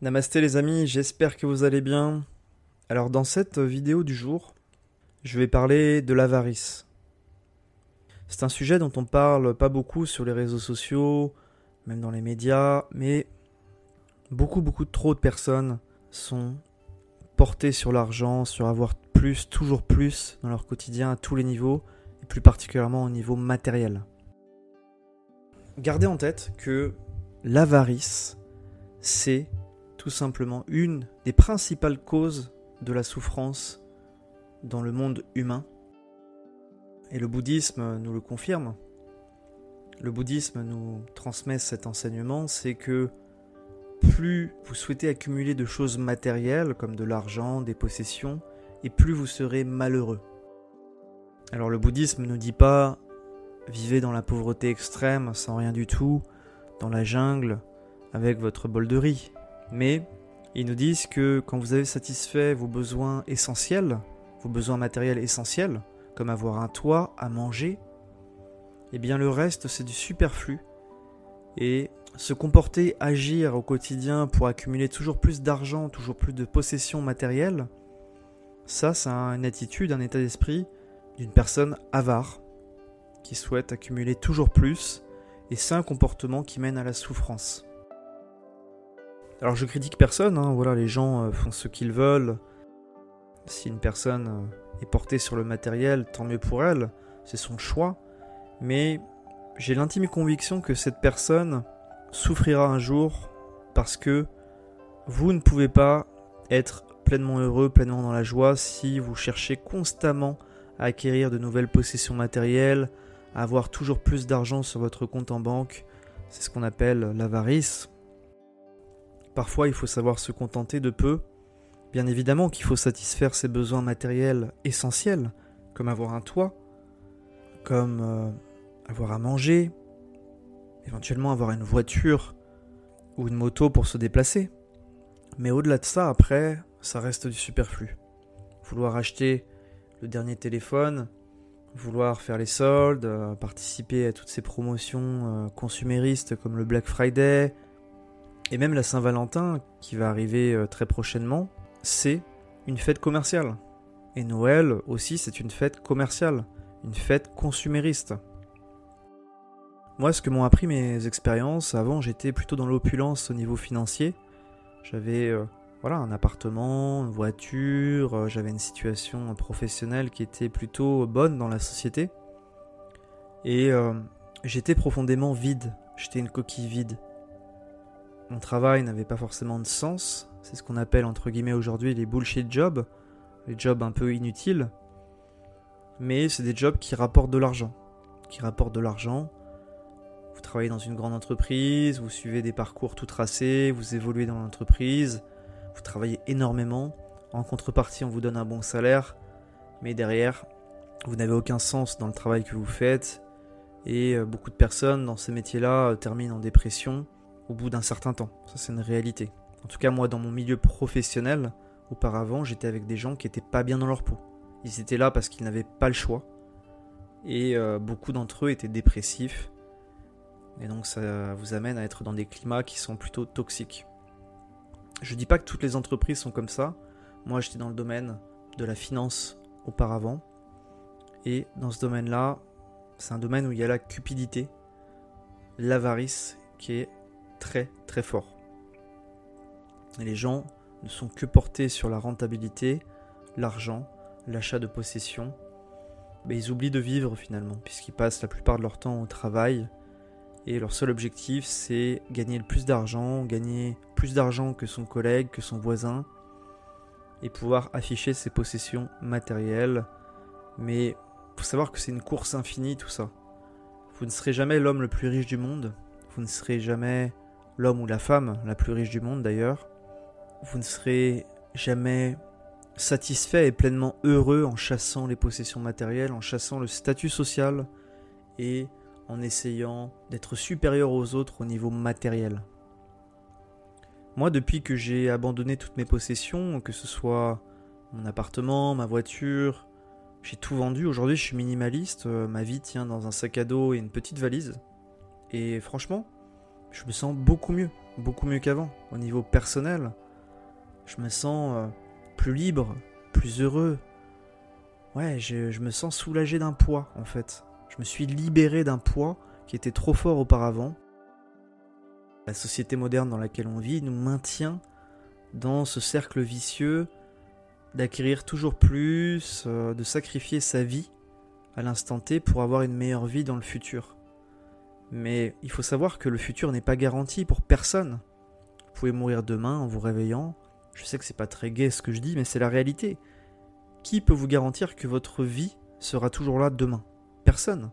Namasté les amis, j'espère que vous allez bien. Alors dans cette vidéo du jour, je vais parler de l'avarice. C'est un sujet dont on parle pas beaucoup sur les réseaux sociaux, même dans les médias, mais beaucoup beaucoup trop de personnes sont portées sur l'argent, sur avoir plus, toujours plus dans leur quotidien à tous les niveaux, et plus particulièrement au niveau matériel. Gardez en tête que l'avarice, c'est simplement une des principales causes de la souffrance dans le monde humain. Et le bouddhisme nous le confirme. Le bouddhisme nous transmet cet enseignement, c'est que plus vous souhaitez accumuler de choses matérielles comme de l'argent, des possessions, et plus vous serez malheureux. Alors le bouddhisme ne dit pas vivez dans la pauvreté extrême sans rien du tout, dans la jungle, avec votre bol de riz. Mais ils nous disent que quand vous avez satisfait vos besoins essentiels, vos besoins matériels essentiels, comme avoir un toit, à manger, eh bien le reste c'est du superflu. Et se comporter, agir au quotidien pour accumuler toujours plus d'argent, toujours plus de possessions matérielles, ça c'est une attitude, un état d'esprit d'une personne avare qui souhaite accumuler toujours plus et c'est un comportement qui mène à la souffrance. Alors je critique personne, hein, voilà, les gens euh, font ce qu'ils veulent. Si une personne euh, est portée sur le matériel, tant mieux pour elle, c'est son choix. Mais j'ai l'intime conviction que cette personne souffrira un jour parce que vous ne pouvez pas être pleinement heureux, pleinement dans la joie si vous cherchez constamment à acquérir de nouvelles possessions matérielles, à avoir toujours plus d'argent sur votre compte en banque. C'est ce qu'on appelle l'avarice. Parfois, il faut savoir se contenter de peu. Bien évidemment qu'il faut satisfaire ses besoins matériels essentiels, comme avoir un toit, comme euh, avoir à manger, éventuellement avoir une voiture ou une moto pour se déplacer. Mais au-delà de ça, après, ça reste du superflu. Vouloir acheter le dernier téléphone, vouloir faire les soldes, euh, participer à toutes ces promotions euh, consuméristes comme le Black Friday, et même la Saint-Valentin, qui va arriver euh, très prochainement, c'est une fête commerciale. Et Noël aussi, c'est une fête commerciale, une fête consumériste. Moi, ce que m'ont appris mes expériences, avant j'étais plutôt dans l'opulence au niveau financier. J'avais euh, voilà, un appartement, une voiture, euh, j'avais une situation professionnelle qui était plutôt bonne dans la société. Et j'étais profondément vide, j'étais une coquille vide. Mon travail n'avait pas forcément de sens. C'est ce qu'on appelle entre guillemets aujourd'hui les bullshit jobs, les jobs un peu inutiles. Mais c'est des jobs qui rapportent de l'argent. Qui rapportent de l'argent. Vous travaillez dans une grande entreprise, vous suivez des parcours tout tracés, vous évoluez dans l'entreprise, vous travaillez énormément. En contrepartie, on vous donne un bon salaire, mais derrière, vous n'avez aucun sens dans le travail que vous faites. Et euh, beaucoup de personnes dans ces métiers-là euh, terminent en dépression au bout d'un certain temps. Ça, c'est une réalité. En tout cas, moi, dans mon milieu professionnel, auparavant, j'étais avec des gens qui n'étaient pas bien dans leur peau. Ils étaient là parce qu'ils n'avaient pas le choix. Et euh, beaucoup d'entre eux étaient dépressifs. Et donc, ça vous amène à être dans des climats qui sont plutôt toxiques. Je dis pas que toutes les entreprises sont comme ça. Moi, j'étais dans le domaine de la finance auparavant. Et dans ce domaine-là, c'est un domaine où il y a la cupidité, l'avarice qui est très très fort. Les gens ne sont que portés sur la rentabilité, l'argent, l'achat de possessions. Mais ils oublient de vivre finalement, puisqu'ils passent la plupart de leur temps au travail. Et leur seul objectif, c'est gagner le plus d'argent, gagner plus d'argent que son collègue, que son voisin, et pouvoir afficher ses possessions matérielles. Mais faut savoir que c'est une course infinie tout ça. Vous ne serez jamais l'homme le plus riche du monde, vous ne serez jamais l'homme ou la femme la plus riche du monde d'ailleurs, vous ne serez jamais satisfait et pleinement heureux en chassant les possessions matérielles, en chassant le statut social et en essayant d'être supérieur aux autres au niveau matériel. Moi, depuis que j'ai abandonné toutes mes possessions, que ce soit mon appartement, ma voiture, j'ai tout vendu. Aujourd'hui, je suis minimaliste. Euh, ma vie tient dans un sac à dos et une petite valise. Et franchement, je me sens beaucoup mieux, beaucoup mieux qu'avant. Au niveau personnel, je me sens euh, plus libre, plus heureux. Ouais, je, me sens soulagé d'un poids en fait. Je me suis libéré d'un poids qui était trop fort auparavant. La société moderne dans laquelle on vit nous maintient dans ce cercle vicieux d'acquérir toujours plus, euh, de sacrifier sa vie à l'instant T pour avoir une meilleure vie dans le futur. Mais il faut savoir que le futur n'est pas garanti pour personne. Vous pouvez mourir demain en vous réveillant. Je sais que c'est pas très gai ce que je dis, mais c'est la réalité. Qui peut vous garantir que votre vie sera toujours là demain? Personne.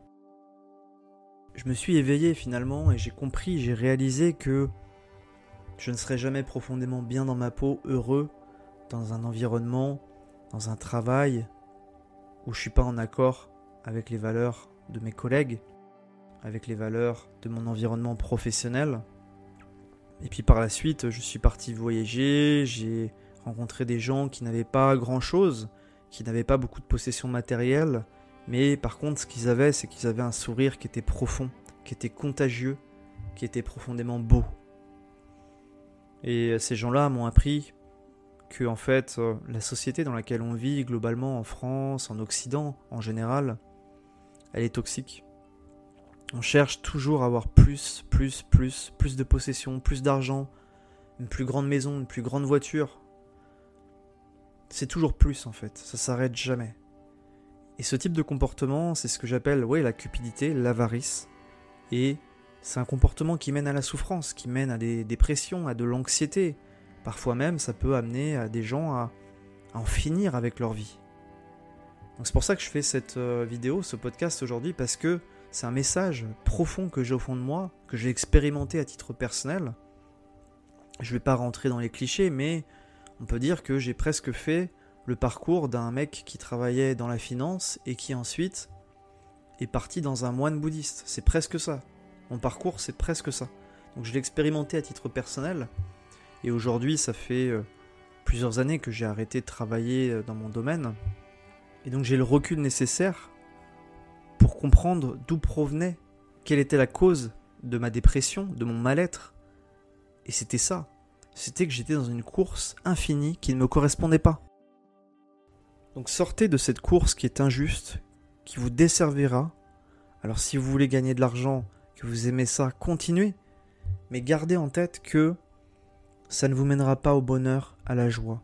Je me suis éveillé finalement et j'ai compris, j'ai réalisé que je ne serai jamais profondément bien dans ma peau, heureux, dans un environnement, dans un travail où je suis pas en accord avec les valeurs de mes collègues, avec les valeurs de mon environnement professionnel. Et puis par la suite, je suis parti voyager, j'ai rencontré des gens qui n'avaient pas grand-chose, qui n'avaient pas beaucoup de possessions matérielles, mais par contre ce qu'ils avaient, c'est qu'ils avaient un sourire qui était profond, qui était contagieux, qui était profondément beau. Et ces gens-là m'ont appris que en fait euh, la société dans laquelle on vit globalement en France, en Occident en général, elle est toxique. On cherche toujours à avoir plus, plus, plus, plus de possessions, plus d'argent, une plus grande maison, une plus grande voiture. C'est toujours plus en fait, ça s'arrête jamais. Et ce type de comportement, c'est ce que j'appelle ouais, la cupidité, l'avarice. Et c'est un comportement qui mène à la souffrance, qui mène à des dépressions, à de l'anxiété. Parfois même, ça peut amener à des gens à, à en finir avec leur vie. Donc c'est pour ça que je fais cette euh, vidéo, ce podcast aujourd'hui, parce que c'est un message profond que j'ai au fond de moi, que j'ai expérimenté à titre personnel. Je ne vais pas rentrer dans les clichés, mais on peut dire que j'ai presque fait le parcours d'un mec qui travaillait dans la finance et qui ensuite est parti dans un moine bouddhiste. C'est presque ça. Mon parcours, c'est presque ça. Donc je l'ai expérimenté à titre personnel. Et aujourd'hui, ça fait euh, plusieurs années que j'ai arrêté de travailler euh, dans mon domaine. Et donc j'ai le recul nécessaire d'où provenait, quelle était la cause de ma dépression, de mon mal-être. Et c'était ça. C'était que j'étais dans une course infinie qui ne me correspondait pas. Donc sortez de cette course qui est injuste, qui vous desservira. Alors si vous voulez gagner de l'argent, que vous aimez ça, continuez. Mais gardez en tête que ça ne vous mènera pas au bonheur, à la joie.